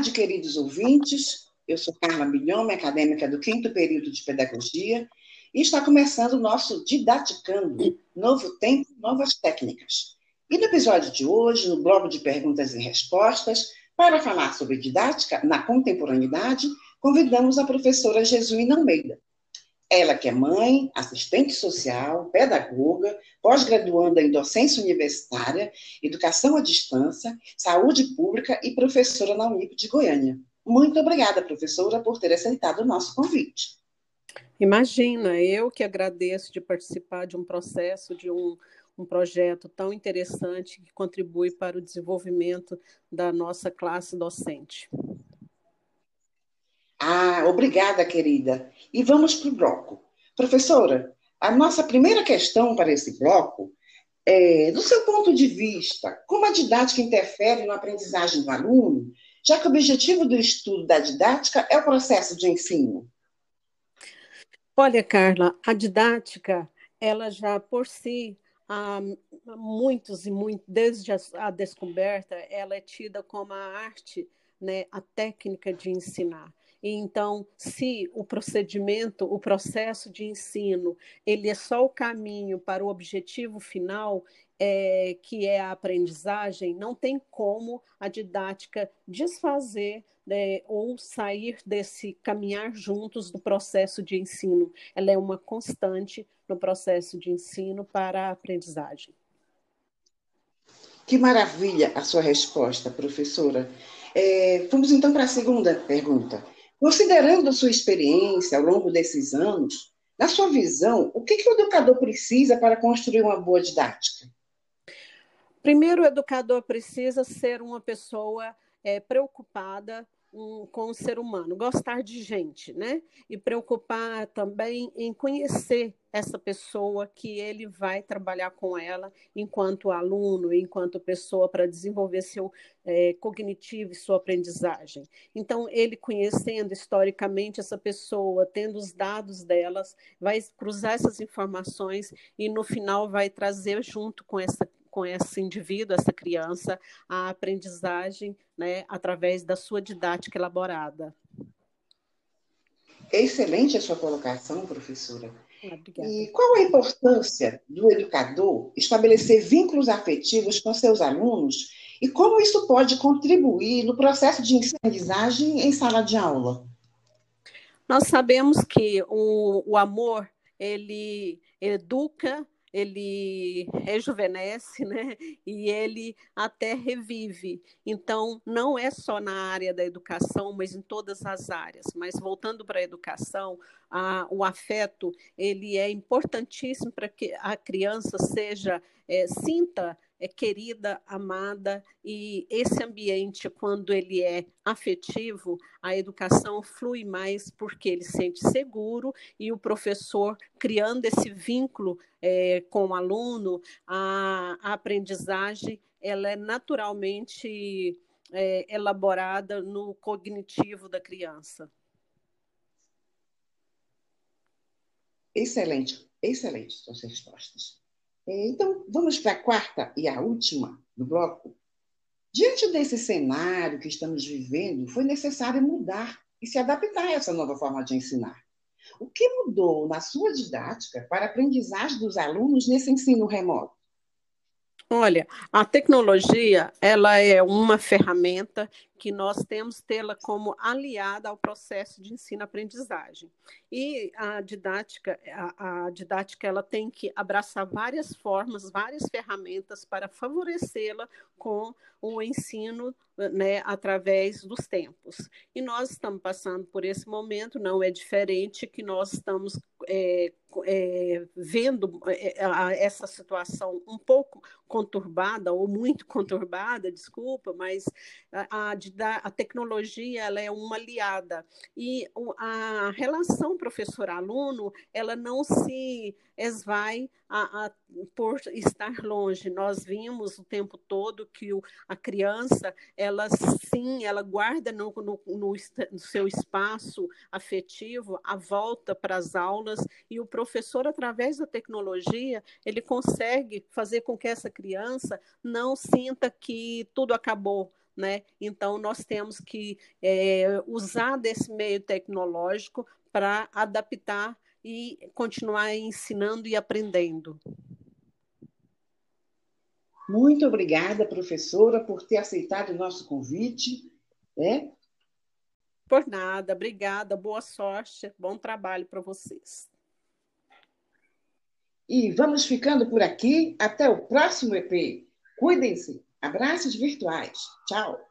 tarde, queridos ouvintes. Eu sou Carla Milhome, acadêmica do quinto período de Pedagogia, e está começando o nosso Didaticando, Novo Tempo, Novas Técnicas. E no episódio de hoje, no bloco de perguntas e respostas, para falar sobre didática na contemporaneidade, convidamos a professora Jesuína Almeida. Ela que é mãe, assistente social, pedagoga, pós-graduanda em docência universitária, educação à distância, saúde pública e professora na Unip de Goiânia. Muito obrigada, professora, por ter aceitado o nosso convite. Imagina, eu que agradeço de participar de um processo, de um, um projeto tão interessante que contribui para o desenvolvimento da nossa classe docente. Ah, obrigada, querida. E vamos para o bloco. Professora, a nossa primeira questão para esse bloco é, do seu ponto de vista, como a didática interfere na aprendizagem do aluno, já que o objetivo do estudo da didática é o processo de ensino? Olha, Carla, a didática, ela já por si, há muitos e muitos, desde a descoberta, ela é tida como a arte, né, a técnica de ensinar. Então, se o procedimento, o processo de ensino, ele é só o caminho para o objetivo final, é, que é a aprendizagem, não tem como a didática desfazer né, ou sair desse caminhar juntos do processo de ensino. Ela é uma constante no processo de ensino para a aprendizagem. Que maravilha a sua resposta, professora. É, vamos então para a segunda pergunta. Considerando sua experiência ao longo desses anos, na sua visão, o que, que o educador precisa para construir uma boa didática? Primeiro, o educador precisa ser uma pessoa é, preocupada um, com o ser humano, gostar de gente, né? E preocupar também em conhecer essa pessoa que ele vai trabalhar com ela enquanto aluno, enquanto pessoa para desenvolver seu é, cognitivo e sua aprendizagem. Então, ele conhecendo historicamente essa pessoa, tendo os dados delas, vai cruzar essas informações e no final vai trazer junto com essa com esse indivíduo, essa criança, a aprendizagem né, através da sua didática elaborada. Excelente a sua colocação, professora. Obrigada. E qual a importância do educador estabelecer vínculos afetivos com seus alunos e como isso pode contribuir no processo de ensino-aprendizagem em sala de aula? Nós sabemos que o, o amor ele educa ele rejuvenesce, né? E ele até revive. Então, não é só na área da educação, mas em todas as áreas. Mas voltando para a educação, a, o afeto ele é importantíssimo para que a criança seja é, sinta é querida, amada, e esse ambiente, quando ele é afetivo, a educação flui mais porque ele se sente seguro e o professor, criando esse vínculo é, com o aluno, a, a, aprendizagem ela é naturalmente é, elaborada no cognitivo da criança. Excelente, excelente suas respostas. Então, vamos para a quarta e a última do bloco. Diante desse cenário que estamos vivendo, foi necessário mudar e se adaptar a essa nova forma de ensinar. O que mudou na sua didática para a aprendizagem dos alunos nesse ensino remoto? Olha, a tecnologia ela é uma ferramenta que nós temos tê-la como aliada ao processo de ensino-aprendizagem. E a didática, a, a, didática ela tem que abraçar várias formas, várias ferramentas para favorecê-la com o ensino né, através dos tempos. E nós estamos passando por esse momento, não é diferente que nós estamos é, é, vendo é, essa situação um pouco conturbada, ou muito conturbada, desculpa, mas a, a, a tecnologia ela é uma aliada. E a relação professor-aluno, ela não se esvai a, a, por estar longe. Nós vimos o tempo todo que o, a criança, ela sim, ela guarda no, no, no, no seu espaço afetivo a volta para as aulas e o professor, através da tecnologia, ele consegue fazer com que essa criança não sinta que tudo acabou, né? Então, nós temos que é, usar desse meio tecnológico para adaptar e continuar ensinando e aprendendo. Muito obrigada, professora, por ter aceitado o nosso convite. Né? Por nada, obrigada, boa sorte, bom trabalho para vocês. E vamos ficando por aqui. Até o próximo EP. Cuidem-se. Abraços virtuais. Tchau.